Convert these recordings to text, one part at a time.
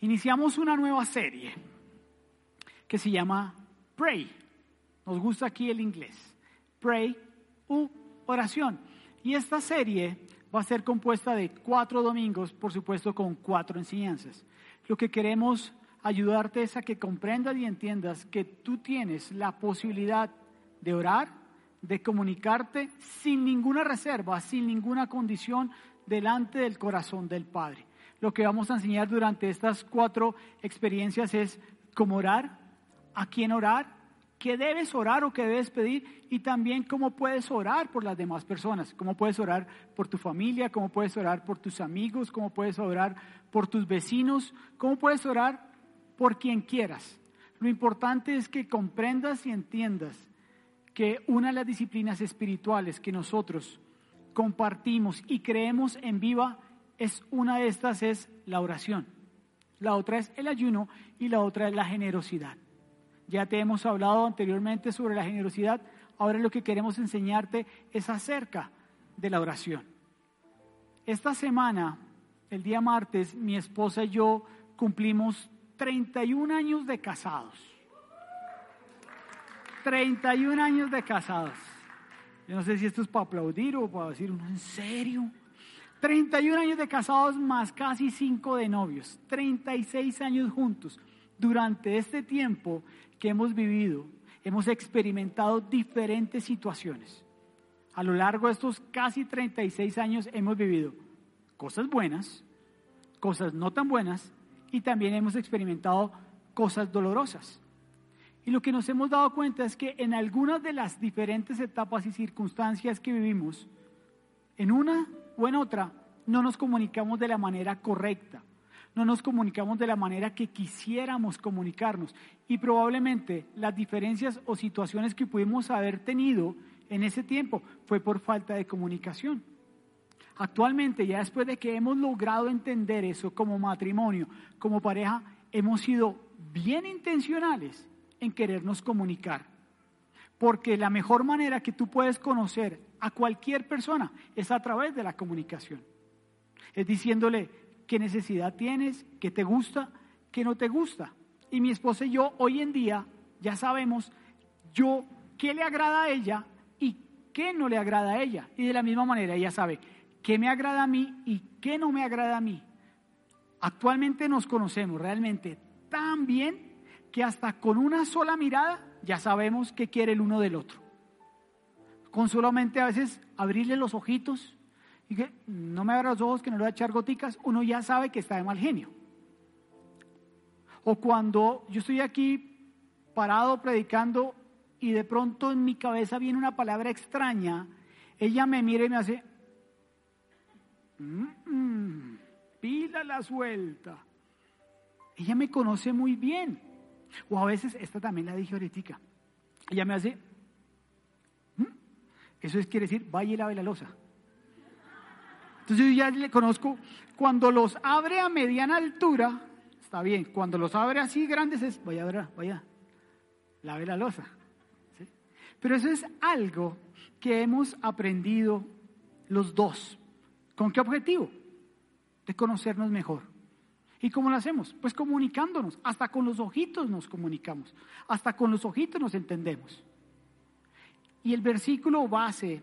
iniciamos una nueva serie que se llama Pray. Nos gusta aquí el inglés. Pray u oración. Y esta serie va a ser compuesta de cuatro domingos, por supuesto, con cuatro enseñanzas. Lo que queremos ayudarte es a que comprendas y entiendas que tú tienes la posibilidad de orar, de comunicarte sin ninguna reserva, sin ninguna condición delante del corazón del Padre. Lo que vamos a enseñar durante estas cuatro experiencias es cómo orar, a quién orar, qué debes orar o qué debes pedir y también cómo puedes orar por las demás personas, cómo puedes orar por tu familia, cómo puedes orar por tus amigos, cómo puedes orar por tus vecinos, cómo puedes orar por quien quieras. Lo importante es que comprendas y entiendas que una de las disciplinas espirituales que nosotros compartimos y creemos en viva es una de estas es la oración. La otra es el ayuno y la otra es la generosidad. Ya te hemos hablado anteriormente sobre la generosidad. Ahora lo que queremos enseñarte es acerca de la oración. Esta semana, el día martes, mi esposa y yo cumplimos 31 años de casados. 31 años de casados. Yo no sé si esto es para aplaudir o para decir, ¿en serio? 31 años de casados más casi 5 de novios. 36 años juntos. Durante este tiempo que hemos vivido, hemos experimentado diferentes situaciones. A lo largo de estos casi 36 años hemos vivido cosas buenas, cosas no tan buenas y también hemos experimentado cosas dolorosas. Y lo que nos hemos dado cuenta es que en algunas de las diferentes etapas y circunstancias que vivimos, en una o en otra, no nos comunicamos de la manera correcta no nos comunicamos de la manera que quisiéramos comunicarnos. Y probablemente las diferencias o situaciones que pudimos haber tenido en ese tiempo fue por falta de comunicación. Actualmente, ya después de que hemos logrado entender eso como matrimonio, como pareja, hemos sido bien intencionales en querernos comunicar. Porque la mejor manera que tú puedes conocer a cualquier persona es a través de la comunicación. Es diciéndole, qué necesidad tienes, qué te gusta, qué no te gusta. Y mi esposa y yo hoy en día ya sabemos yo qué le agrada a ella y qué no le agrada a ella. Y de la misma manera ella sabe qué me agrada a mí y qué no me agrada a mí. Actualmente nos conocemos realmente tan bien que hasta con una sola mirada ya sabemos qué quiere el uno del otro. Con solamente a veces abrirle los ojitos y que no me abra los ojos que no le voy a echar goticas, uno ya sabe que está de mal genio. O cuando yo estoy aquí parado predicando y de pronto en mi cabeza viene una palabra extraña, ella me mira y me hace, mm, pila la suelta. Ella me conoce muy bien. O a veces, esta también la dije ahorita, ella me hace, mm", eso es quiere decir, vaya y lave la losa. Entonces yo ya le conozco, cuando los abre a mediana altura, está bien, cuando los abre así grandes es, vaya, vaya, vaya, lave la losa. Pero eso es algo que hemos aprendido los dos. ¿Con qué objetivo? De conocernos mejor. ¿Y cómo lo hacemos? Pues comunicándonos. Hasta con los ojitos nos comunicamos. Hasta con los ojitos nos entendemos. Y el versículo base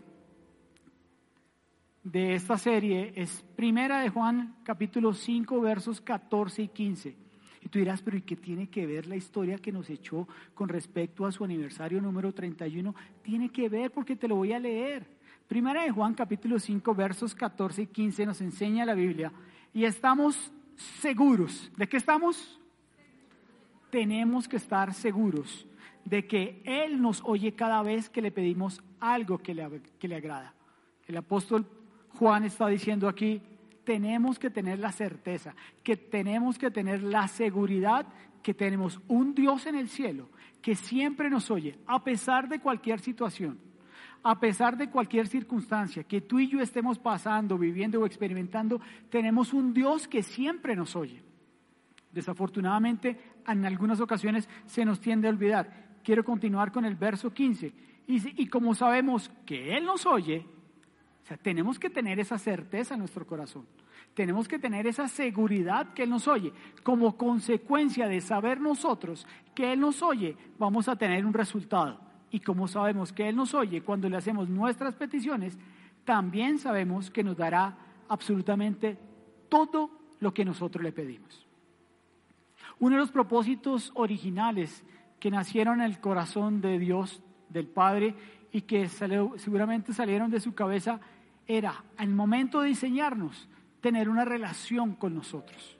de esta serie es Primera de Juan capítulo 5 versos 14 y 15. Y tú dirás, pero ¿y qué tiene que ver la historia que nos echó con respecto a su aniversario número 31? Tiene que ver porque te lo voy a leer. Primera de Juan capítulo 5 versos 14 y 15 nos enseña la Biblia y estamos seguros. ¿De qué estamos? Tenemos que estar seguros de que Él nos oye cada vez que le pedimos algo que le, que le agrada. El apóstol Juan está diciendo aquí, tenemos que tener la certeza, que tenemos que tener la seguridad que tenemos un Dios en el cielo que siempre nos oye, a pesar de cualquier situación, a pesar de cualquier circunstancia que tú y yo estemos pasando, viviendo o experimentando, tenemos un Dios que siempre nos oye. Desafortunadamente, en algunas ocasiones se nos tiende a olvidar. Quiero continuar con el verso 15. Y, y como sabemos que Él nos oye, O sea, tenemos que tener esa certeza en nuestro corazón. Tenemos que tener esa seguridad que Él nos oye. Como consecuencia de saber nosotros que Él nos oye, vamos a tener un resultado. Y como sabemos que Él nos oye cuando le hacemos nuestras peticiones, también sabemos que nos dará absolutamente todo lo que nosotros le pedimos. Uno de los propósitos originales que nacieron en el corazón de Dios, del Padre, y que seguramente salieron de su cabeza, era, al momento de diseñarnos, tener una relación con nosotros.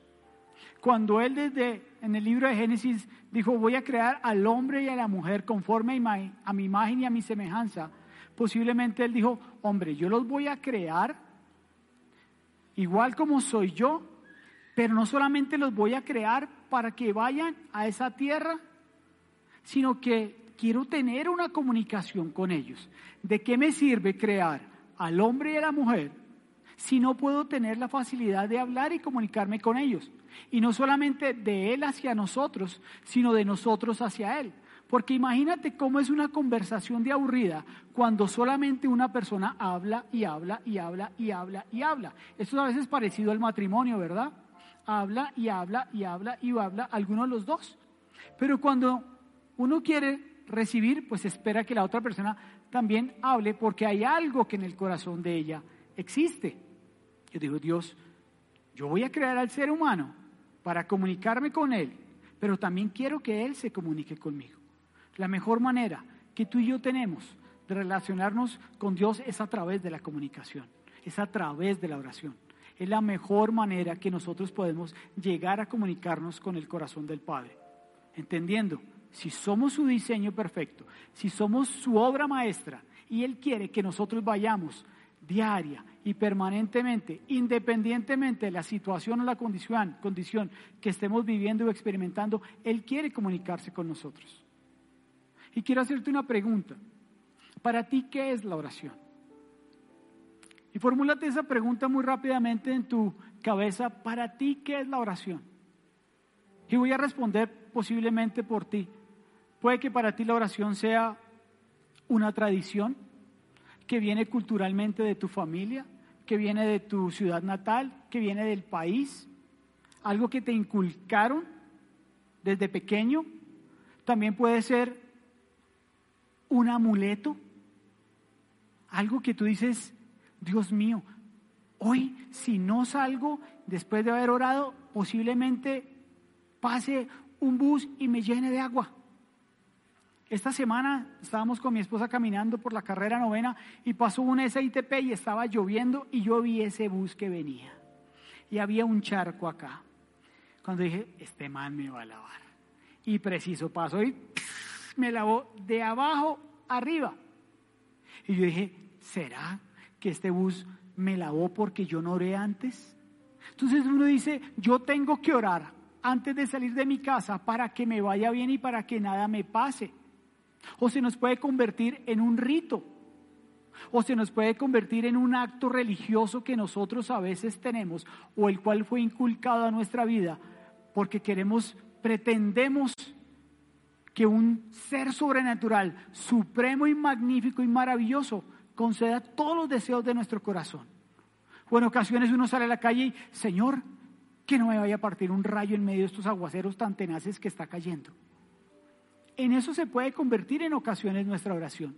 Cuando Él desde en el libro de Génesis dijo, voy a crear al hombre y a la mujer conforme a mi imagen y a mi semejanza, posiblemente Él dijo, hombre, yo los voy a crear igual como soy yo, pero no solamente los voy a crear para que vayan a esa tierra, sino que quiero tener una comunicación con ellos. ¿De qué me sirve crear al hombre y a la mujer si no puedo tener la facilidad de hablar y comunicarme con ellos? Y no solamente de él hacia nosotros, sino de nosotros hacia él. Porque imagínate cómo es una conversación de aburrida cuando solamente una persona habla y habla y habla y habla y habla. Esto es a veces parecido al matrimonio, ¿verdad? Habla y habla y habla y habla, algunos de los dos. Pero cuando uno quiere recibir, pues espera que la otra persona también hable porque hay algo que en el corazón de ella existe. Yo digo, Dios, yo voy a crear al ser humano para comunicarme con él, pero también quiero que él se comunique conmigo. La mejor manera que tú y yo tenemos de relacionarnos con Dios es a través de la comunicación, es a través de la oración. Es la mejor manera que nosotros podemos llegar a comunicarnos con el corazón del Padre. Entendiendo, si somos su diseño perfecto, si somos su obra maestra y Él quiere que nosotros vayamos diaria y permanentemente, independientemente de la situación o la condición, que estemos viviendo o experimentando, Él quiere comunicarse con nosotros. Y quiero hacerte una pregunta. Para ti, ¿qué es la oración? Y formúlate esa pregunta muy rápidamente en tu cabeza. Para ti, ¿qué es la oración? Y voy a responder posiblemente por ti. Puede que para ti la oración sea una tradición que viene culturalmente de tu familia, que viene de tu ciudad natal, que viene del país, algo que te inculcaron desde pequeño. También puede ser un amuleto, algo que tú dices, Dios mío, hoy si no salgo después de haber orado, posiblemente pase un bus y me llene de agua. Esta semana estábamos con mi esposa caminando por la carrera novena y pasó un SITP y estaba lloviendo y yo vi ese bus que venía. Y había un charco acá. Cuando dije, este man me va a lavar. Y preciso pasó y me lavó de abajo arriba. Y yo dije, ¿será que este bus me lavó porque yo no oré antes? Entonces uno dice, yo tengo que orar antes de salir de mi casa para que me vaya bien y para que nada me pase. O se nos puede convertir en un rito. O se nos puede convertir en un acto religioso que nosotros a veces tenemos o el cual fue inculcado a nuestra vida porque queremos, pretendemos que un ser sobrenatural, supremo y magnífico y maravilloso, conceda todos los deseos de nuestro corazón. O en ocasiones uno sale a la calle y, Señor, que no me vaya a partir un rayo en medio de estos aguaceros tan tenaces que está cayendo. En eso se puede convertir en ocasiones nuestra oración,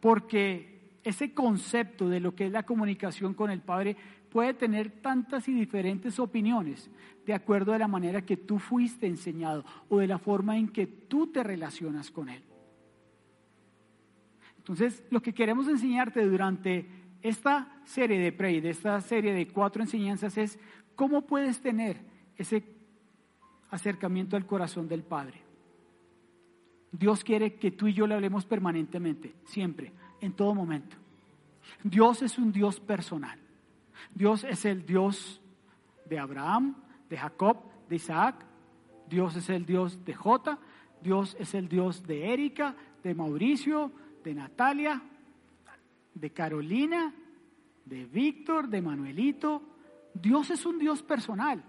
porque ese concepto de lo que es la comunicación con el Padre puede tener tantas y diferentes opiniones de acuerdo a la manera que tú fuiste enseñado o de la forma en que tú te relacionas con Él. Entonces, lo que queremos enseñarte durante esta serie de Pray, de esta serie de cuatro enseñanzas, es cómo puedes tener ese acercamiento al corazón del Padre. Dios quiere que tú y yo le hablemos permanentemente, siempre, en todo momento. Dios es un Dios personal. Dios es el Dios de Abraham, de Jacob, de Isaac. Dios es el Dios de Jota. Dios es el Dios de Erika, de Mauricio, de Natalia, de Carolina, de Víctor, de Manuelito. Dios es un Dios personal.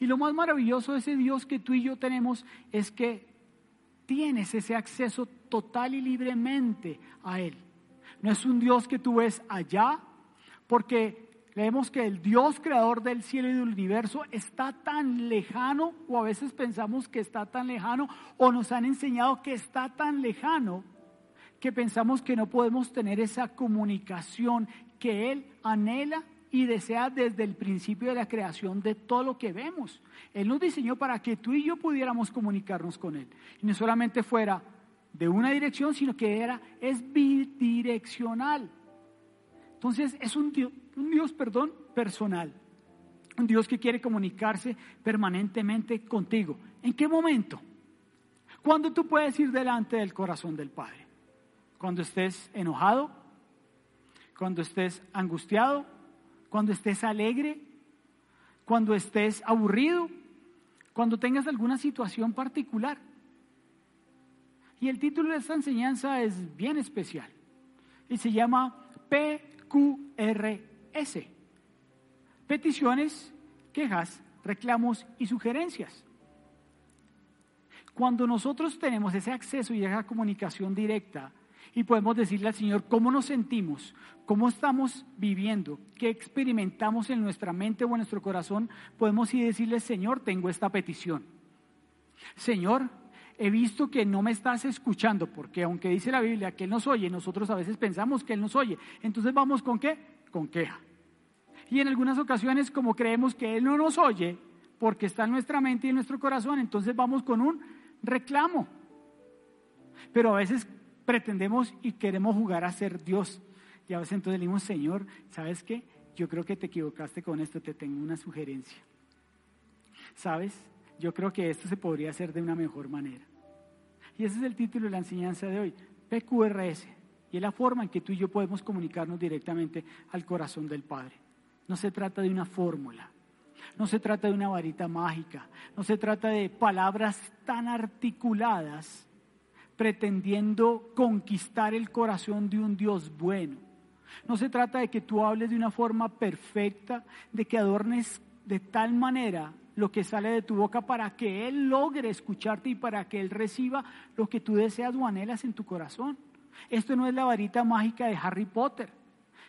Y lo más maravilloso de ese Dios que tú y yo tenemos es que tienes ese acceso total y libremente a Él. No es un Dios que tú ves allá Porque Leemos que el Dios creador del cielo y del universo está tan lejano, o a veces pensamos que está tan lejano, o nos han enseñado que está tan lejano, que pensamos que no podemos tener esa comunicación que Él anhela y desea desde el principio de la creación de todo lo que vemos. Él nos diseñó para que tú y yo pudiéramos comunicarnos con Él. Y no solamente fuera de una dirección, sino que era, es bidireccional. Entonces es un Dios, un Dios, perdón, personal. Un Dios que quiere comunicarse permanentemente contigo. ¿En qué momento? ¿Cuándo tú puedes ir delante del corazón del Padre? Cuando estés enojado, cuando estés angustiado, cuando estés alegre, cuando estés aburrido, cuando tengas alguna situación particular. Y el título de esta enseñanza es bien especial y se llama PQR S. Peticiones, quejas, reclamos y sugerencias. Cuando nosotros tenemos ese acceso y esa comunicación directa y podemos decirle al Señor cómo nos sentimos, cómo estamos viviendo, qué experimentamos en nuestra mente o en nuestro corazón, podemos ir decirle, Señor, tengo esta petición. Señor, he visto que no me estás escuchando, porque aunque dice la Biblia que Él nos oye, nosotros a veces pensamos que Él nos oye. Entonces vamos con qué? Con queja. Y en algunas ocasiones, como creemos que Él no nos oye, porque está en nuestra mente y en nuestro corazón, entonces vamos con un reclamo. Pero a veces pretendemos y queremos jugar a ser Dios. Y a veces entonces le decimos, Señor, ¿sabes qué? Yo creo que te equivocaste con esto, te tengo una sugerencia. ¿Sabes? Yo creo que esto se podría hacer de una mejor manera. Y ese es el título de la enseñanza de hoy, PQRS. Y es la forma en que tú y yo podemos comunicarnos directamente al corazón del Padre. No se trata de una fórmula, no se trata de una varita mágica, no se trata de palabras tan articuladas pretendiendo conquistar el corazón de un Dios bueno. No se trata de que tú hables de una forma perfecta, de que adornes de tal manera lo que sale de tu boca para que Él logre escucharte y para que Él reciba lo que tú deseas o anhelas en tu corazón. Esto no es la varita mágica de Harry Potter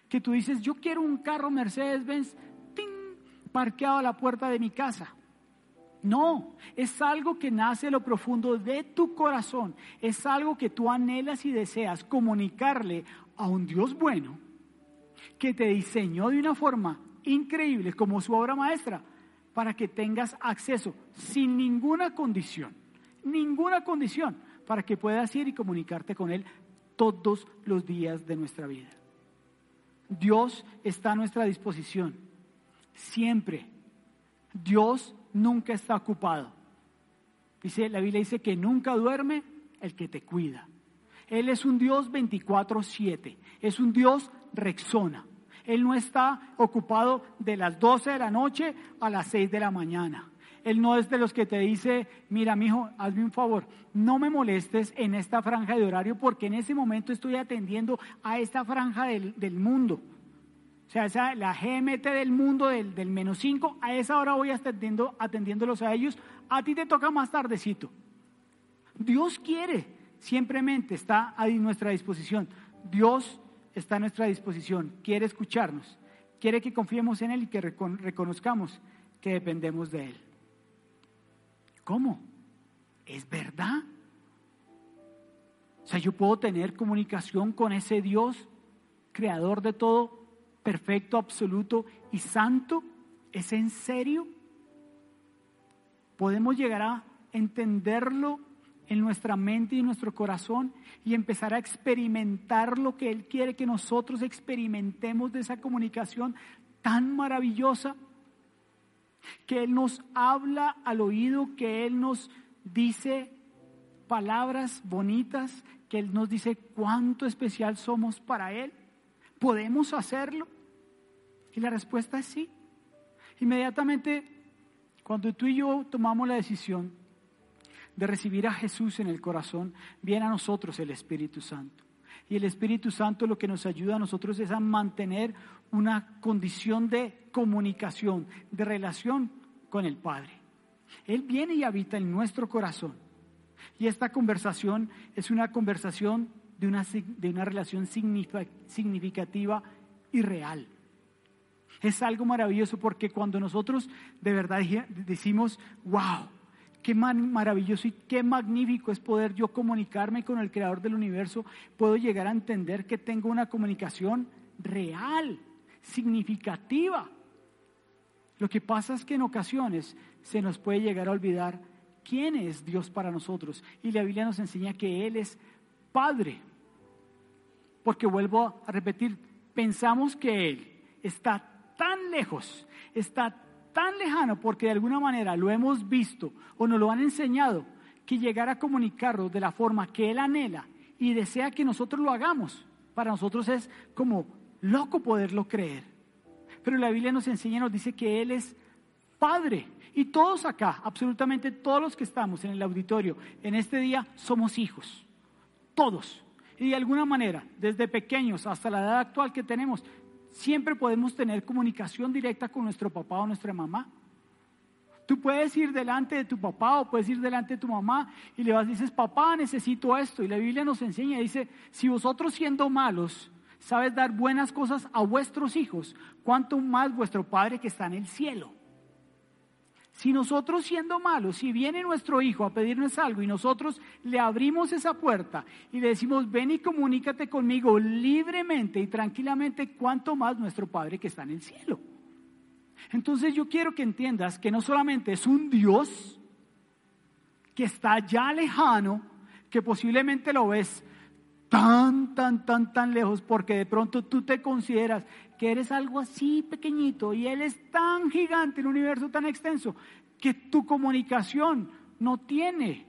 que tú dices, yo quiero un carro Mercedes-Benz parqueado a la puerta de mi casa. No, es algo que nace de lo profundo de tu corazón. Es algo que tú anhelas y deseas comunicarle a un Dios bueno que te diseñó de una forma increíble como su obra maestra para que tengas acceso sin ninguna condición, ninguna condición, para que puedas ir y comunicarte con Él todos los días de nuestra vida. Dios está a nuestra disposición, siempre. Dios nunca está ocupado. Dice, la Biblia dice que nunca duerme el que te cuida. Él es un Dios 24/7, es un Dios rexona. Él no está ocupado de las 12 de la noche a las 6 de la mañana. Él no es de los que te dice, mira, mijo, hazme un favor, no me molestes en esta franja de horario porque en ese momento estoy atendiendo a esta franja del, mundo. O sea, esa, la GMT del mundo del, del menos 5, a esa hora voy atendiendo, atendiéndolos a ellos. A ti te toca más tardecito. Dios quiere, simplemente está a nuestra disposición. Dios está a nuestra disposición, quiere escucharnos, quiere que confiemos en Él y que reconozcamos que dependemos de Él. ¿Cómo? ¿Es verdad? O sea, yo puedo tener comunicación con ese Dios, creador de todo, perfecto, absoluto y santo. ¿Es en serio? ¿Podemos llegar a entenderlo en nuestra mente y en nuestro corazón y empezar a experimentar lo que Él quiere que nosotros experimentemos de esa comunicación tan maravillosa? que Él nos habla al oído, que Él nos dice palabras bonitas, que Él nos dice cuánto especial somos para Él. ¿Podemos hacerlo? Y la respuesta es sí. Inmediatamente, cuando tú y yo tomamos la decisión de recibir a Jesús en el corazón, viene a nosotros el Espíritu Santo. Y el Espíritu Santo lo que nos ayuda a nosotros es a mantener una condición de comunicación, de relación con el Padre. Él viene y habita en nuestro corazón. Y esta conversación es una conversación de una, de una relación significativa y real. Es algo maravilloso porque cuando nosotros de verdad decimos, wow, qué maravilloso y qué magnífico es poder yo comunicarme con el creador del universo, puedo llegar a entender que tengo una comunicación real, significativa. Lo que pasa es que en ocasiones se nos puede llegar a olvidar quién es Dios para nosotros. Y la Biblia nos enseña que Él es Padre. Porque vuelvo a repetir, pensamos que Él está lejos, está tan lejano porque de alguna manera lo hemos visto o nos lo han enseñado, que llegar a comunicarlo de la forma que Él anhela y desea que nosotros lo hagamos, para nosotros es como loco poderlo creer. Pero la Biblia nos enseña, nos dice que Él es Padre. Y todos acá, absolutamente todos los que estamos en el auditorio en este día, somos hijos. Todos. Y de alguna manera, desde pequeños hasta la edad actual que tenemos, siempre podemos tener comunicación directa con nuestro papá o nuestra mamá. Tú puedes ir delante de tu papá o puedes ir delante de tu mamá y le vas dices, papá, necesito esto. Y la Biblia nos enseña, dice, si vosotros siendo malos sabes dar buenas cosas a vuestros hijos, cuánto más vuestro Padre que está en el cielo. Si nosotros siendo malos, si viene nuestro hijo a pedirnos algo y nosotros le abrimos esa puerta y le decimos, ven y comunícate conmigo libremente y tranquilamente, cuánto más nuestro Padre que está en el cielo. Entonces yo quiero que entiendas que no solamente es un Dios que está ya lejano, que posiblemente lo ves tan, tan, tan, tan lejos, porque de pronto tú te consideras que eres algo así pequeñito y Él es tan gigante, el universo tan extenso, que tu comunicación no tiene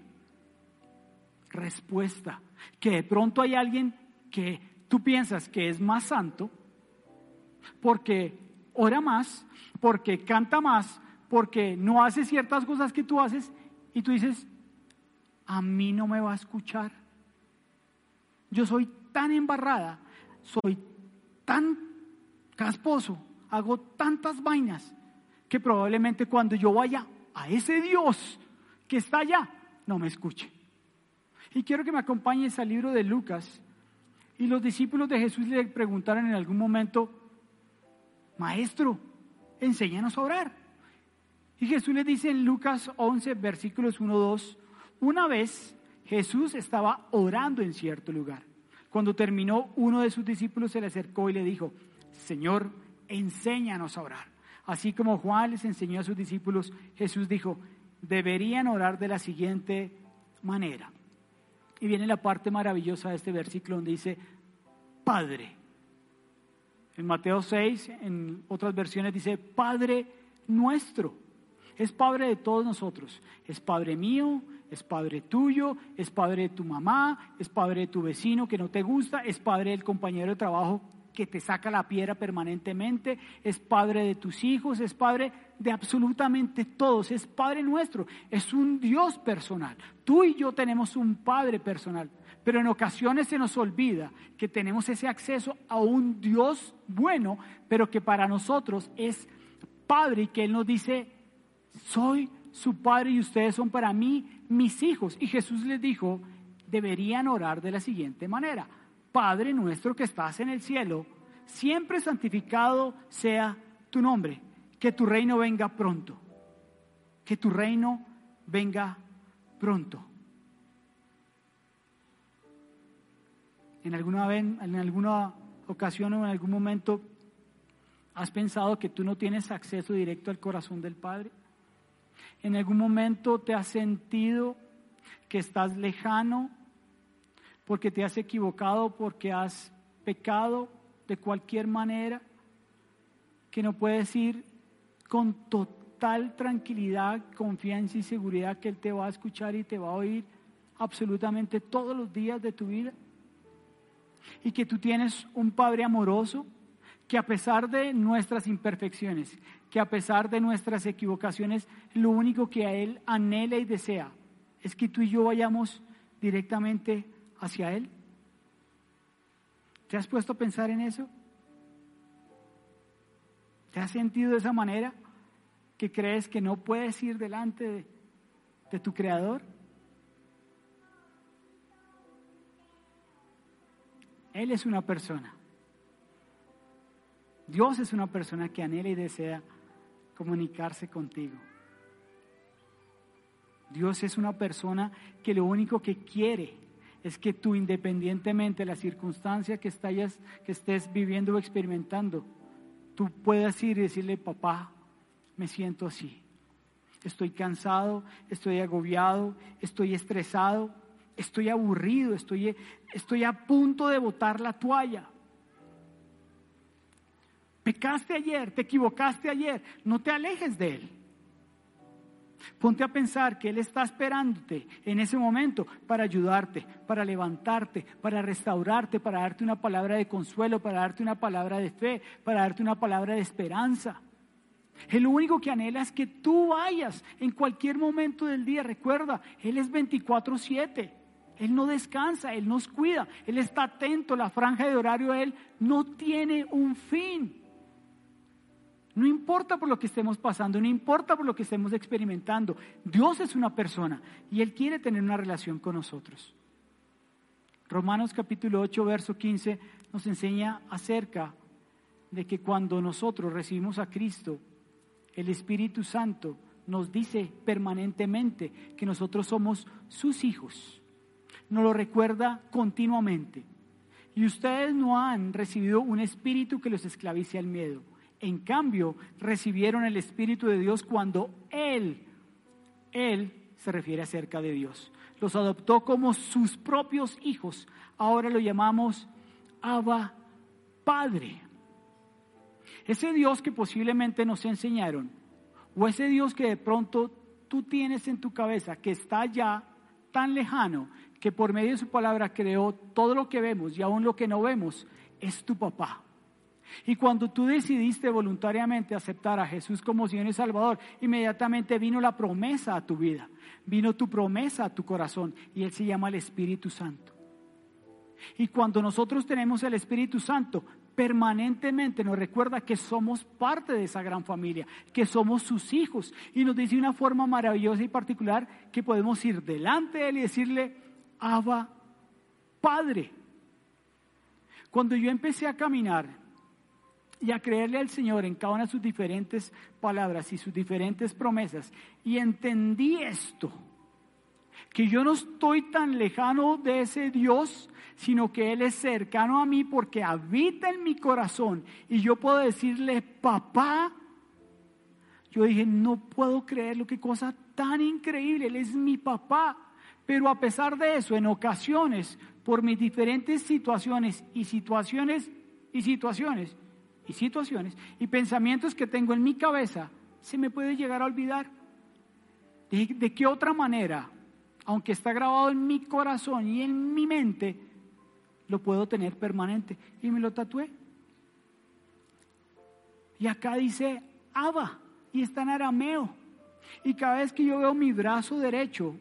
respuesta. Que de pronto hay alguien que tú piensas que es más santo porque ora más, porque canta más, porque no hace ciertas cosas que tú haces y tú dices, a mí no me va a escuchar. Yo soy tan embarrada, soy tan casposo, hago tantas vainas que probablemente cuando yo vaya a ese Dios que está allá, no me escuche. Y quiero que me acompañes al libro de Lucas. Y los discípulos de Jesús le preguntaron en algún momento, Maestro, enséñanos a orar. Y Jesús le dice en Lucas 11, versículos 1, 2, una vez Jesús estaba orando en cierto lugar. Cuando terminó, uno de sus discípulos se le acercó y le dijo, Señor, enséñanos a orar. Así como Juan les enseñó a sus discípulos, Jesús dijo, deberían orar de la siguiente manera. Y viene la parte maravillosa de este versículo donde dice, Padre. En Mateo 6, en otras versiones dice, Padre nuestro. Es Padre de todos nosotros. Es Padre mío, es Padre tuyo, es Padre de tu mamá, es Padre de tu vecino que no te gusta, es Padre del compañero de trabajo que te saca la piedra permanentemente, es Padre de tus hijos, es Padre de absolutamente todos, es Padre nuestro, es un Dios personal. Tú y yo tenemos un Padre personal, pero en ocasiones se nos olvida que tenemos ese acceso a un Dios bueno, pero que para nosotros es Padre y que Él nos dice, soy su Padre y ustedes son para mí mis hijos. Y Jesús les dijo, deberían orar de la siguiente manera. Padre nuestro que estás en el cielo, siempre santificado sea tu nombre, que tu reino venga pronto, que tu reino venga pronto. En alguna, vez, en alguna ocasión o en algún momento has pensado que tú no tienes acceso directo al corazón del Padre. En algún momento te has sentido que estás lejano porque te has equivocado, porque has pecado de cualquier manera, que no puedes ir con total tranquilidad, confianza y seguridad que Él te va a escuchar y te va a oír absolutamente todos los días de tu vida. Y que tú tienes un Padre amoroso que a pesar de nuestras imperfecciones, que a pesar de nuestras equivocaciones, lo único que a Él anhela y desea es que tú y yo vayamos directamente hacia Él? ¿Te has puesto a pensar en eso? ¿Te has sentido de esa manera que crees que no puedes ir delante de, tu Creador? Él es una persona. Dios es una persona que anhela y desea comunicarse contigo. Dios es una persona que lo único que quiere es que tú, independientemente de la circunstancia que, que estés viviendo o experimentando, tú puedas ir y decirle, papá, me siento así. Estoy cansado, estoy agobiado, estoy estresado, estoy aburrido, estoy, estoy a punto de botar la toalla. Pecaste ayer, te equivocaste ayer, no te alejes de Él. Ponte a pensar que Él está esperándote en ese momento para ayudarte, para levantarte, para restaurarte, para darte una palabra de consuelo, para darte una palabra de fe, para darte una palabra de esperanza. El único que anhela es que tú vayas en cualquier momento del día. Recuerda, Él es 24/7. Él no descansa, Él nos cuida, Él está atento, la franja de horario de Él no tiene un fin. No importa por lo que estemos pasando, no importa por lo que estemos experimentando. Dios es una persona y Él quiere tener una relación con nosotros. Romanos capítulo 8, verso 15 nos enseña acerca de que cuando nosotros recibimos a Cristo, el Espíritu Santo nos dice permanentemente que nosotros somos sus hijos. Nos lo recuerda continuamente. Y ustedes no han recibido un espíritu que los esclavice al miedo. En cambio, recibieron el Espíritu de Dios cuando Él, Él se refiere acerca de Dios. Los adoptó como sus propios hijos. Ahora lo llamamos Abba Padre. Ese Dios que posiblemente nos enseñaron, o ese Dios que de pronto tú tienes en tu cabeza, que está ya tan lejano, que por medio de su palabra creó todo lo que vemos y aún lo que no vemos, es tu papá. Y cuando tú decidiste voluntariamente aceptar a Jesús como Señor y Salvador, inmediatamente vino la promesa a tu vida, vino tu promesa a tu corazón y Él se llama el Espíritu Santo. Y cuando nosotros tenemos el Espíritu Santo, permanentemente nos recuerda que somos parte de esa gran familia, que somos sus hijos. Y nos dice una forma maravillosa y particular que podemos ir delante de Él y decirle, Abba, Padre. Cuando yo empecé a caminar y a creerle al Señor en cada una de sus diferentes palabras y sus diferentes promesas, y entendí esto, que yo no estoy tan lejano de ese Dios, sino que Él es cercano a mí porque habita en mi corazón y yo puedo decirle, papá, yo dije, no puedo creer lo que cosa tan increíble, Él es mi papá. Pero a pesar de eso, en ocasiones, por mis diferentes situaciones y situaciones y situaciones y situaciones y pensamientos que tengo en mi cabeza, se me puede llegar a olvidar. ¿De, de qué otra manera aunque está grabado en mi corazón y en mi mente, lo puedo tener permanente. Y me lo tatué. Y acá dice Abba, y está en arameo. Y cada vez que yo veo mi brazo derecho,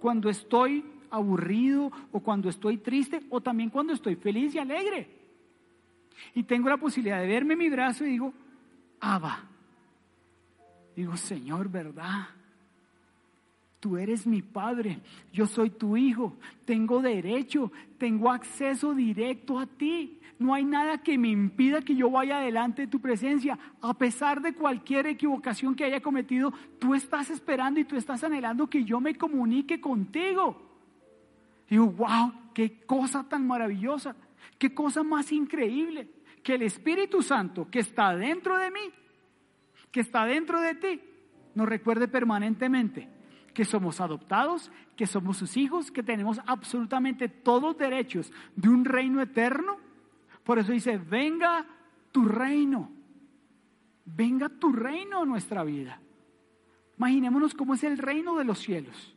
cuando estoy aburrido o cuando estoy triste o también cuando estoy feliz y alegre. Y tengo la posibilidad de verme mi brazo y digo, Abba. Digo, Señor, ¿verdad? Tú eres mi padre, yo soy tu hijo, tengo derecho, tengo acceso directo a ti. No hay nada que me impida que yo vaya adelante de tu presencia. A pesar de cualquier equivocación que haya cometido, tú estás esperando y tú estás anhelando que yo me comunique contigo. Digo, wow, qué cosa tan maravillosa, qué cosa más increíble. Que el Espíritu Santo que está dentro de mí, que está dentro de ti, nos recuerde permanentemente que somos adoptados, que somos sus hijos, que tenemos absolutamente todos derechos de un reino eterno. Por eso dice, venga tu reino, venga tu reino a nuestra vida. Imaginémonos cómo es el reino de los cielos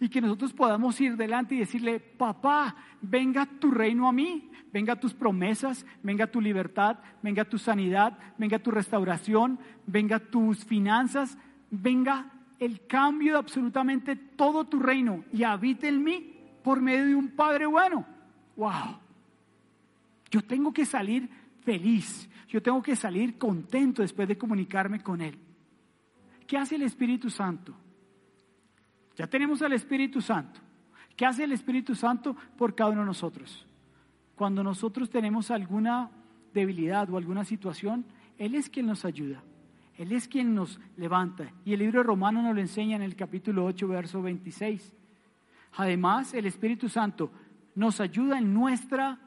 y que nosotros podamos ir delante y decirle, papá, venga tu reino a mí, venga tus promesas, venga tu libertad, venga tu sanidad, venga tu restauración, venga tus finanzas, venga el cambio de absolutamente todo tu reino y habite en mí por medio de un Padre bueno. ¡Wow! Yo tengo que salir feliz, yo tengo que salir contento después de comunicarme con Él. ¿Qué hace el Espíritu Santo? Ya tenemos al Espíritu Santo. ¿Qué hace el Espíritu Santo por cada uno de nosotros? Cuando nosotros tenemos alguna debilidad o alguna situación, Él es quien nos ayuda. Él es quien nos levanta. Y el libro de Romanos nos lo enseña en el capítulo 8, verso 26. Además, el Espíritu Santo nos ayuda en nuestra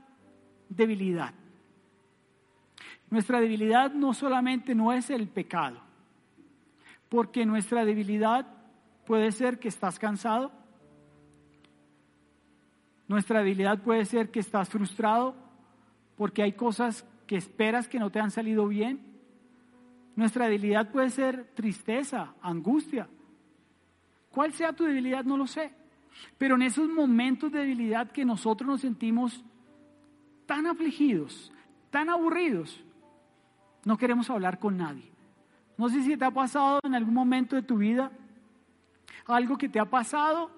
debilidad. Nuestra debilidad no solamente no es el pecado, porque nuestra debilidad puede ser que estás cansado, nuestra debilidad puede ser que estás frustrado porque hay cosas que esperas que no te han salido bien. Nuestra debilidad puede ser tristeza, angustia. ¿Cuál sea tu debilidad? No lo sé. Pero en esos momentos de debilidad que nosotros nos sentimos tan afligidos, tan aburridos, no queremos hablar con nadie. No sé si te ha pasado en algún momento de tu vida algo que te ha pasado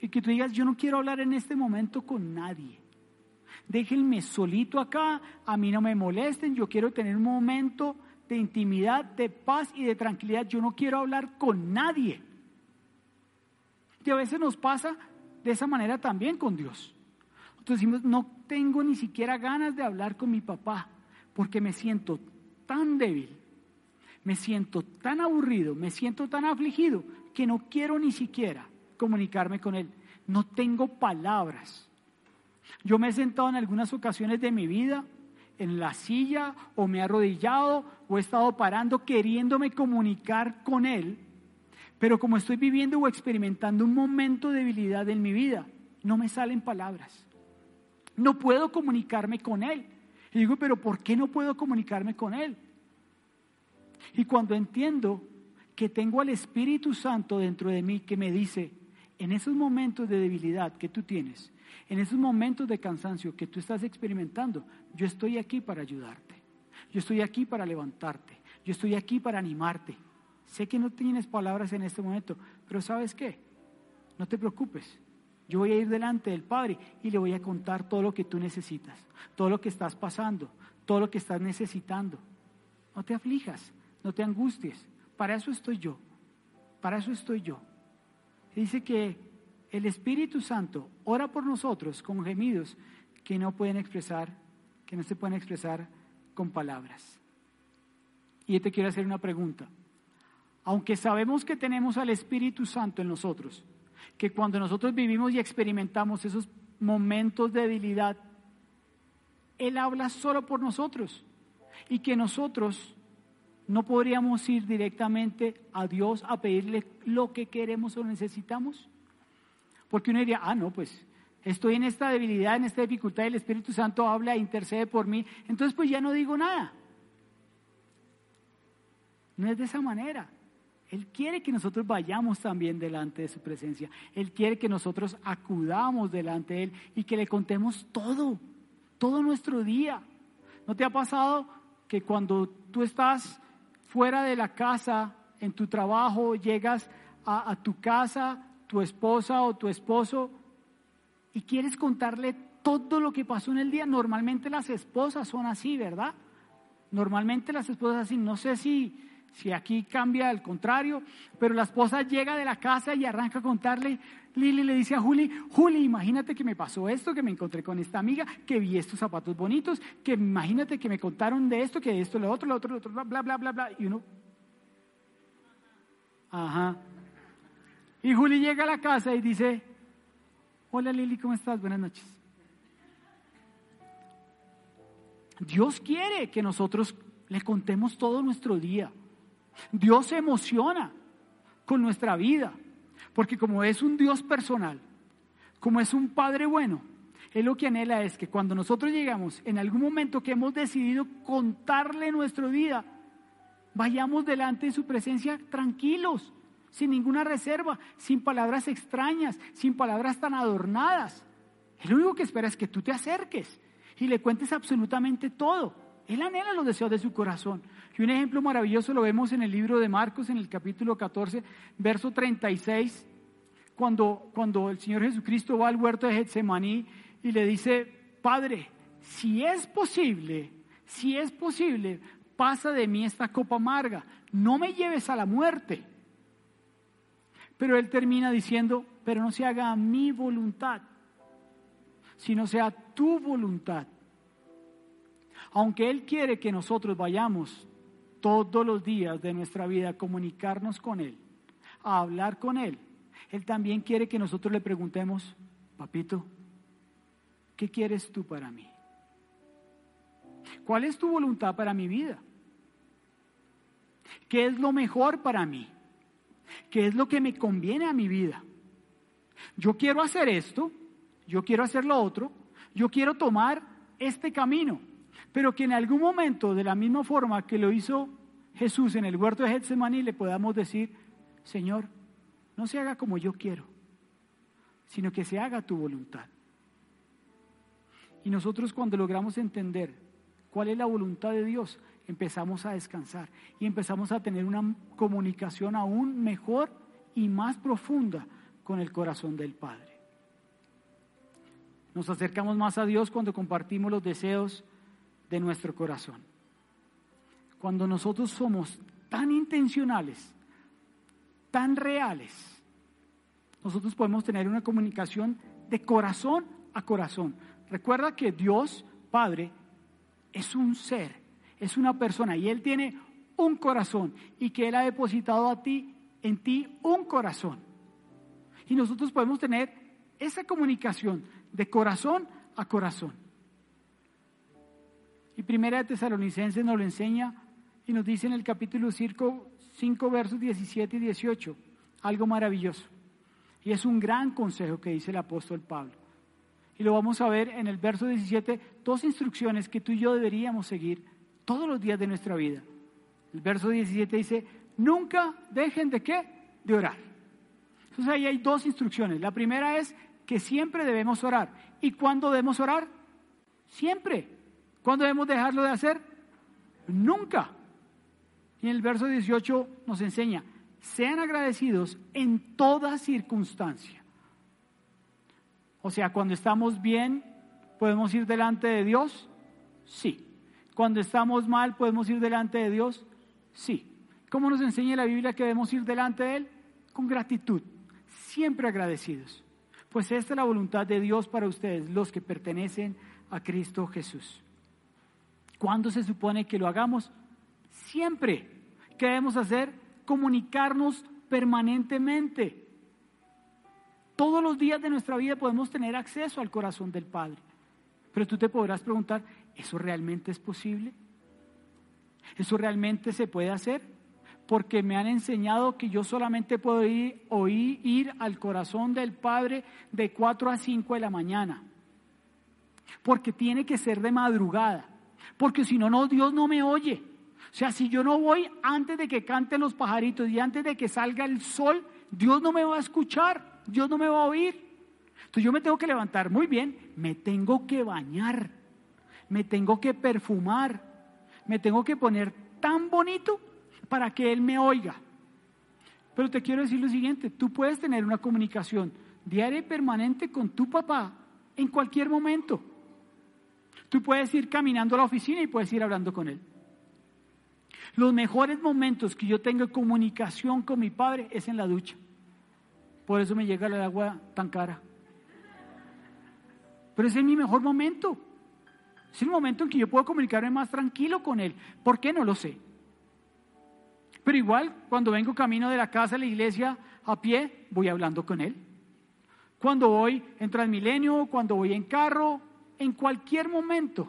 y que tú digas, yo no quiero hablar en este momento con nadie. Déjenme solito acá, a mí no me molesten, yo quiero tener un momento de intimidad, de paz y de tranquilidad. Yo no quiero hablar con nadie. Y a veces nos pasa de esa manera también con Dios. Entonces decimos, no tengo ni siquiera ganas de hablar con mi papá porque me siento tan débil, me siento tan aburrido, me siento tan afligido que no quiero ni siquiera comunicarme con él. No tengo palabras. Yo me he sentado en algunas ocasiones de mi vida en la silla o me he arrodillado o he estado parando queriéndome comunicar con él, pero como estoy viviendo o experimentando un momento de debilidad en mi vida, no me salen palabras. No puedo comunicarme con él. Y digo, pero ¿por qué no puedo comunicarme con él? Y cuando entiendo que tengo al Espíritu Santo dentro de mí que me dice, en esos momentos de debilidad que tú tienes, en esos momentos de cansancio que tú estás experimentando, yo estoy aquí para ayudarte. Yo estoy aquí para levantarte. Yo estoy aquí para animarte. Sé que no tienes palabras en este momento, pero ¿sabes qué? No te preocupes. Yo voy a ir delante del Padre y le voy a contar todo lo que tú necesitas, todo lo que estás pasando, todo lo que estás necesitando. No te aflijas, no te angusties. Para eso estoy yo. Para eso estoy yo. Dice que el Espíritu Santo ora por nosotros con gemidos que no pueden expresar, que no se pueden expresar con palabras. Y yo te quiero hacer una pregunta. Aunque sabemos que tenemos al Espíritu Santo en nosotros, que cuando nosotros vivimos y experimentamos esos momentos de debilidad, Él habla solo por nosotros y que nosotros ¿no podríamos ir directamente a Dios a pedirle lo que queremos o necesitamos? Porque uno diría, ah, no, pues estoy en esta debilidad, en esta dificultad, el Espíritu Santo habla e intercede por mí, entonces pues ya no digo nada. No es de esa manera. Él quiere que nosotros vayamos también delante de su presencia. Él quiere que nosotros acudamos delante de Él y que le contemos todo, todo nuestro día. ¿No te ha pasado que cuando tú estás fuera de la casa, en tu trabajo, llegas a, tu casa, tu esposa o tu esposo, y quieres contarle todo lo que pasó en el día. Normalmente las esposas son así, ¿verdad? Normalmente las esposas así, no sé si, si aquí cambia al contrario, pero la esposa llega de la casa y arranca a contarle, Lili le dice a Juli, Juli, imagínate que me pasó esto, que me encontré con esta amiga, que vi estos zapatos bonitos, que imagínate que me contaron de esto, que de esto, lo otro, lo otro, lo otro, bla, bla, bla, bla, y uno, ajá. Y Juli llega a la casa y dice, hola Lili, ¿cómo estás? Buenas noches. Dios quiere que nosotros le contemos todo nuestro día. Dios se emociona con nuestra vida. Porque como es un Dios personal, como es un Padre bueno, Él lo que anhela es que cuando nosotros llegamos en algún momento que hemos decidido contarle nuestro día, vayamos delante de su presencia tranquilos, sin ninguna reserva, sin palabras extrañas, sin palabras tan adornadas. Él lo único que espera es que tú te acerques y le cuentes absolutamente todo. Él anhela los deseos de su corazón. Y un ejemplo maravilloso lo vemos en el libro de Marcos, en el capítulo 14, verso 36, cuando, cuando el Señor Jesucristo va al huerto de Getsemaní y le dice, Padre, si es posible, si es posible, pasa de mí esta copa amarga, no me lleves a la muerte. Pero él termina diciendo, pero no se haga mi voluntad, sino sea tu voluntad. Aunque Él quiere que nosotros vayamos todos los días de nuestra vida comunicarnos con Él, a hablar con Él, Él también quiere que nosotros le preguntemos, papito, ¿qué quieres tú para mí? ¿Cuál es tu voluntad para mi vida? ¿Qué es lo mejor para mí? ¿Qué es lo que me conviene a mi vida? Yo quiero hacer esto, yo quiero hacer lo otro, yo quiero tomar este camino, pero que en algún momento, de la misma forma que lo hizo Jesús en el huerto de Getsemaní, le podamos decir, Señor, no se haga como yo quiero, sino que se haga tu voluntad. Y nosotros cuando logramos entender cuál es la voluntad de Dios, empezamos a descansar y empezamos a tener una comunicación aún mejor y más profunda con el corazón del Padre. Nos acercamos más a Dios cuando compartimos los deseos de nuestro corazón. Cuando nosotros somos tan intencionales, tan reales, nosotros podemos tener una comunicación de corazón a corazón. Recuerda que Dios, Padre, es un ser es una persona y Él tiene un corazón y que Él ha depositado a ti, en ti, un corazón. Y nosotros podemos tener esa comunicación de corazón a corazón. Y Primera de Tesalonicenses nos lo enseña y nos dice en el capítulo 5, 5 versos 17 y 18 algo maravilloso. Y es un gran consejo que dice el apóstol Pablo. Y lo vamos a ver en el verso 17, dos instrucciones que tú y yo deberíamos seguir todos los días de nuestra vida. El verso 17 dice, nunca dejen de qué? De orar. Entonces ahí hay dos instrucciones. La primera es que siempre debemos orar. ¿Y cuándo debemos orar? Siempre. ¿Cuándo debemos dejarlo de hacer? Nunca. Y en el verso 18 nos enseña, sean agradecidos en toda circunstancia. O sea, cuando estamos bien, ¿podemos ir delante de Dios? Sí. Cuando estamos mal, ¿podemos ir delante de Dios? Sí. ¿Cómo nos enseña la Biblia que debemos ir delante de Él? Con gratitud, siempre agradecidos. Pues esta es la voluntad de Dios para ustedes, los que pertenecen a Cristo Jesús. ¿Cuándo se supone que lo hagamos? Siempre. ¿Qué debemos hacer? Comunicarnos permanentemente. Todos los días de nuestra vida podemos tener acceso al corazón del Padre. Pero tú te podrás preguntar, ¿Eso realmente es posible? ¿Eso realmente se puede hacer? Porque me han enseñado que yo solamente puedo ir, oír, ir al corazón del Padre de 4 a 5 de la mañana. Porque tiene que ser de madrugada. Porque si no, no, Dios no me oye. O sea, si yo no voy antes de que canten los pajaritos y antes de que salga el sol, Dios no me va a escuchar, Dios no me va a oír. Entonces yo me tengo que levantar muy bien, me tengo que bañar me tengo que perfumar, me tengo que poner tan bonito para que Él me oiga. Pero te quiero decir lo siguiente, tú puedes tener una comunicación diaria y permanente con tu papá en cualquier momento. Tú puedes ir caminando a la oficina y puedes ir hablando con Él. Los mejores momentos que yo tengo comunicación con mi padre es en la ducha. Por eso me llega el agua tan cara. Pero ese es mi mejor momento. Es el momento en que yo puedo comunicarme más tranquilo con Él. ¿Por qué? No lo sé. Pero igual, cuando vengo camino de la casa a la iglesia a pie, voy hablando con Él. Cuando voy en Transmilenio, cuando voy en carro, en cualquier momento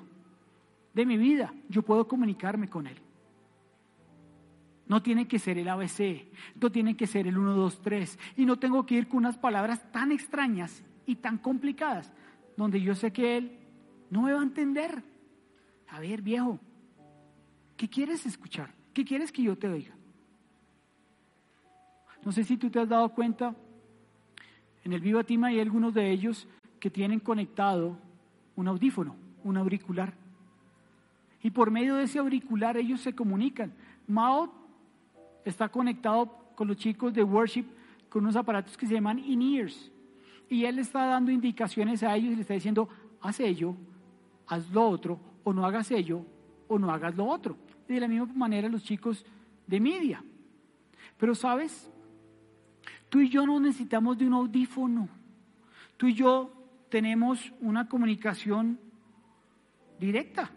de mi vida, yo puedo comunicarme con Él. No tiene que ser el ABC, no tiene que ser el 1, 2, 3. Y no tengo que ir con unas palabras tan extrañas y tan complicadas, donde yo sé que Él no me va a entender. A ver, viejo, ¿qué quieres escuchar? ¿Qué quieres que yo te oiga? No sé si tú te has dado cuenta, en el Viva Tima hay algunos de ellos que tienen conectado un audífono, un auricular. Y por medio de ese auricular ellos se comunican. Mao está conectado con los chicos de worship con unos aparatos que se llaman in-ears. Y él está dando indicaciones a ellos y le está diciendo, haz ello, haz lo otro, o no hagas ello, o no hagas lo otro. De la misma manera los chicos de media. Pero sabes, tú y yo no necesitamos de un audífono. Tú y yo tenemos una comunicación directa.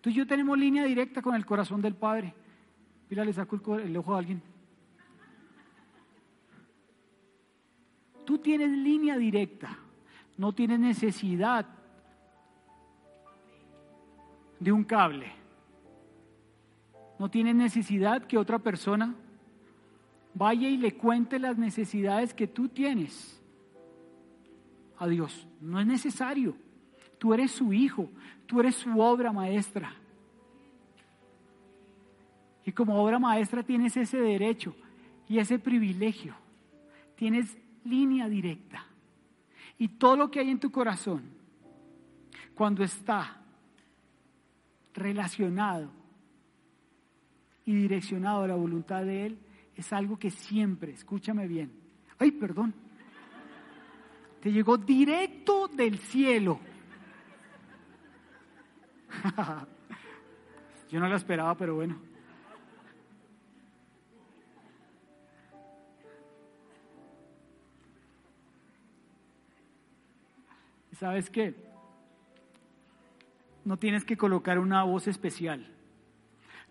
Tú y yo tenemos línea directa con el corazón del Padre. Mira, le saco el, ojo a alguien. Tú tienes línea directa, no tienes necesidad de un cable. No tienes necesidad que otra persona vaya y le cuente las necesidades que tú tienes a Dios. No es necesario. Tú eres su hijo, tú eres su obra maestra. Y como obra maestra tienes ese derecho y ese privilegio. Tienes línea directa. Y todo lo que hay en tu corazón, cuando está relacionado y direccionado a la voluntad de Él, es algo que siempre, escúchame bien, ay, perdón, te llegó directo del cielo. Yo no lo esperaba, pero bueno. ¿Sabes qué? No tienes que colocar una voz especial.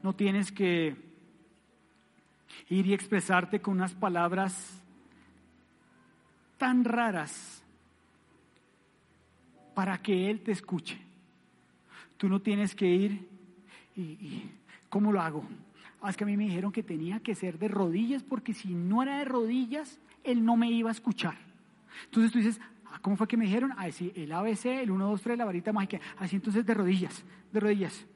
No tienes que ir y expresarte con unas palabras tan raras para que Él te escuche. Tú no tienes que ir y, ¿cómo lo hago? Ah, es que a mí me dijeron que tenía que ser de rodillas porque si no era de rodillas, Él no me iba a escuchar. Entonces tú dices, ah, ¿cómo fue que me dijeron? Ah, sí, el ABC, el 1, 2, 3, la varita mágica. Así entonces de rodillas, de rodillas.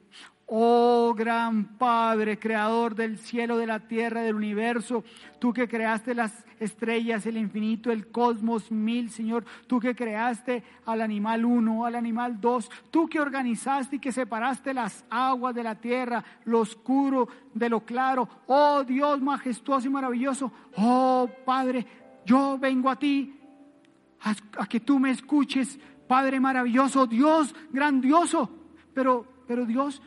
Oh gran Padre, creador del cielo, de la tierra, del universo, tú que creaste las estrellas, el infinito, el cosmos, mil, Señor, tú que creaste al animal uno, al animal dos, tú que organizaste y que separaste las aguas de la tierra, lo oscuro de lo claro, oh Dios majestuoso y maravilloso, oh Padre, yo vengo a ti a, que tú me escuches, Padre maravilloso, Dios grandioso, pero, pero Dios,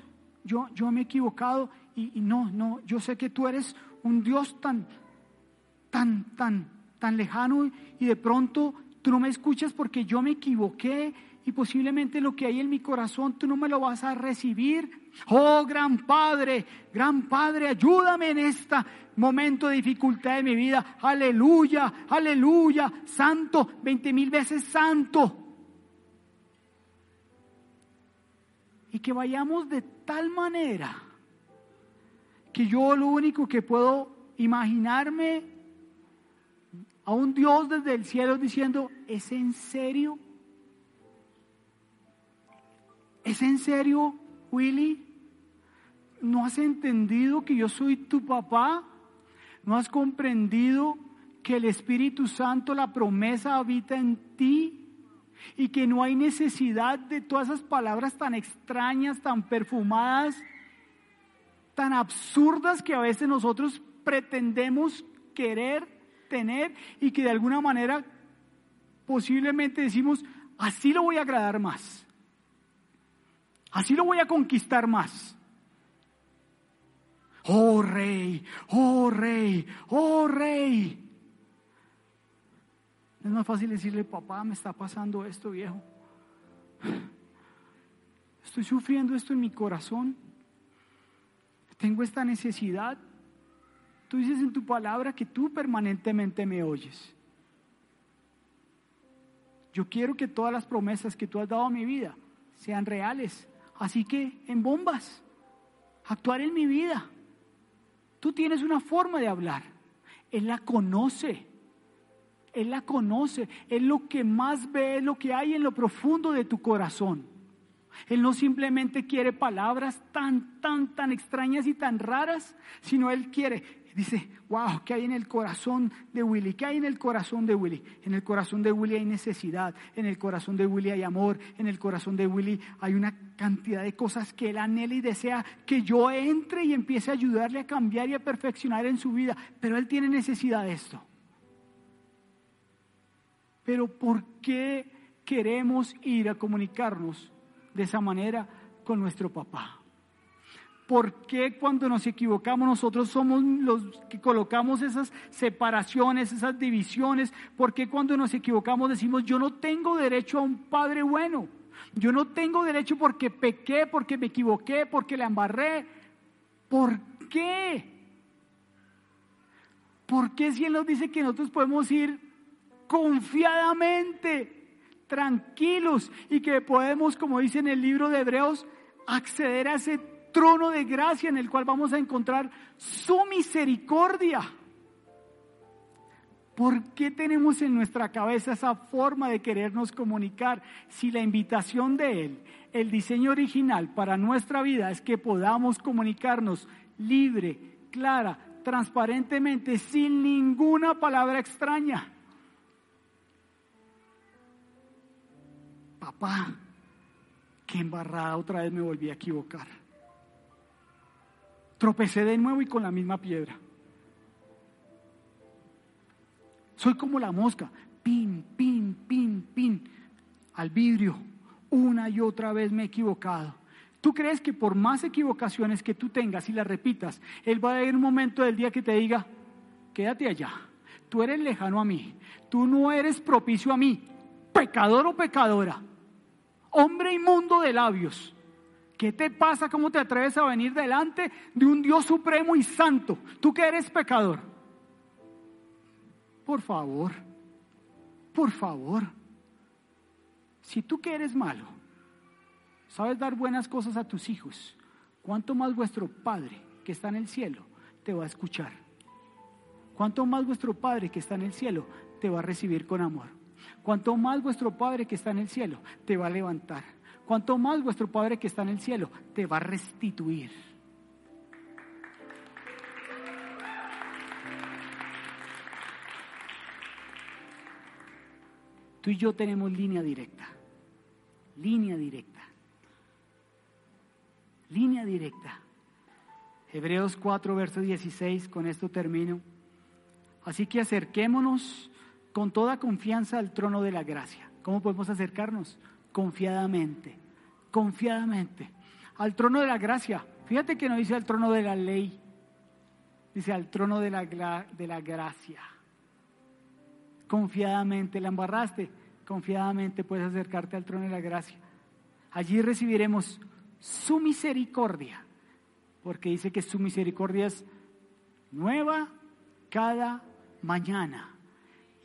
yo, yo me he equivocado y, no, no, yo sé que tú eres un Dios tan, tan, tan, tan lejano y de pronto tú no me escuchas porque yo me equivoqué y posiblemente lo que hay en mi corazón tú no me lo vas a recibir. Oh, gran Padre, gran Padre, ayúdame en este momento de dificultad de mi vida. Aleluya, aleluya, santo, veinte mil veces santo. y que vayamos de tal manera que yo lo único que puedo imaginarme a un Dios desde el cielo diciendo, ¿es en serio? ¿Es en serio, Willy? ¿No has entendido que yo soy tu papá? ¿No has comprendido que el Espíritu Santo, la promesa habita en ti? Y que no hay necesidad de todas esas palabras tan extrañas, tan perfumadas, tan absurdas que a veces nosotros pretendemos querer tener y que de alguna manera posiblemente decimos, así lo voy a agradar más, así lo voy a conquistar más. Oh rey, oh rey, oh rey. Es más fácil decirle, papá, me está pasando esto, viejo. Estoy sufriendo esto en mi corazón. Tengo esta necesidad. Tú dices en tu palabra que tú permanentemente me oyes. Yo quiero que todas las promesas que tú has dado a mi vida sean reales. Así que en bombas, actuar en mi vida. Tú tienes una forma de hablar. Él la conoce. Él la conoce, Él lo que más ve es lo que hay en lo profundo de tu corazón. Él no simplemente quiere palabras tan, tan, tan extrañas y tan raras, sino Él quiere, dice, wow, ¿qué hay en el corazón de Willy? ¿Qué hay en el corazón de Willy? En el corazón de Willy hay necesidad, en el corazón de Willy hay amor, en el corazón de Willy hay una cantidad de cosas que Él anhela y desea que yo entre y empiece a ayudarle a cambiar y a perfeccionar en su vida, pero Él tiene necesidad de esto. Pero ¿por qué queremos ir a comunicarnos de esa manera con nuestro papá? ¿Por qué cuando nos equivocamos nosotros somos los que colocamos esas separaciones, esas divisiones? ¿Por qué cuando nos equivocamos decimos yo no tengo derecho a un padre bueno? Yo no tengo derecho porque pequé, porque me equivoqué, porque la embarré. ¿Por qué? ¿Por qué si Él nos dice que nosotros podemos ir confiadamente, tranquilos y que podemos, como dice en el libro de Hebreos, acceder a ese trono de gracia en el cual vamos a encontrar su misericordia? ¿Por qué tenemos en nuestra cabeza esa forma de querernos comunicar si la invitación de Él, el diseño original para nuestra vida es que podamos comunicarnos libre, clara, transparentemente, sin ninguna palabra extraña? Papá, qué embarrada, otra vez me volví a equivocar. Tropecé de nuevo y con la misma piedra. Soy como la mosca, pin, pin, pin, pin, al vidrio. Una y otra vez me he equivocado. ¿Tú crees que por más equivocaciones que tú tengas y las repitas, Él va a haber un momento del día que te diga, quédate allá, tú eres lejano a mí, tú no eres propicio a mí, pecador o pecadora, hombre inmundo de labios? ¿Qué te pasa? ¿Cómo te atreves a venir delante de un Dios supremo y santo? Tú que eres pecador. Por favor, por favor. Si tú que eres malo, sabes dar buenas cosas a tus hijos, ¿cuánto más vuestro Padre que está en el cielo te va a escuchar? ¿Cuánto más vuestro Padre que está en el cielo te va a recibir con amor? ¿Cuánto más vuestro Padre que está en el cielo te va a levantar? ¿Cuánto más vuestro Padre que está en el cielo te va a restituir? Tú y yo tenemos línea directa. Línea directa. Línea directa. Hebreos 4, verso 16, con esto termino. Así que acerquémonos con toda confianza al trono de la gracia. ¿Cómo podemos acercarnos? Confiadamente, confiadamente. Al trono de la gracia. Fíjate que no dice al trono de la ley, dice al trono de la, de la gracia confiadamente, la embarraste, confiadamente puedes acercarte al trono de la gracia. Allí recibiremos su misericordia, porque dice que su misericordia es nueva cada mañana.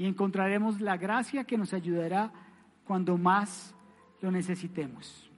Y encontraremos la gracia que nos ayudará cuando más lo necesitemos.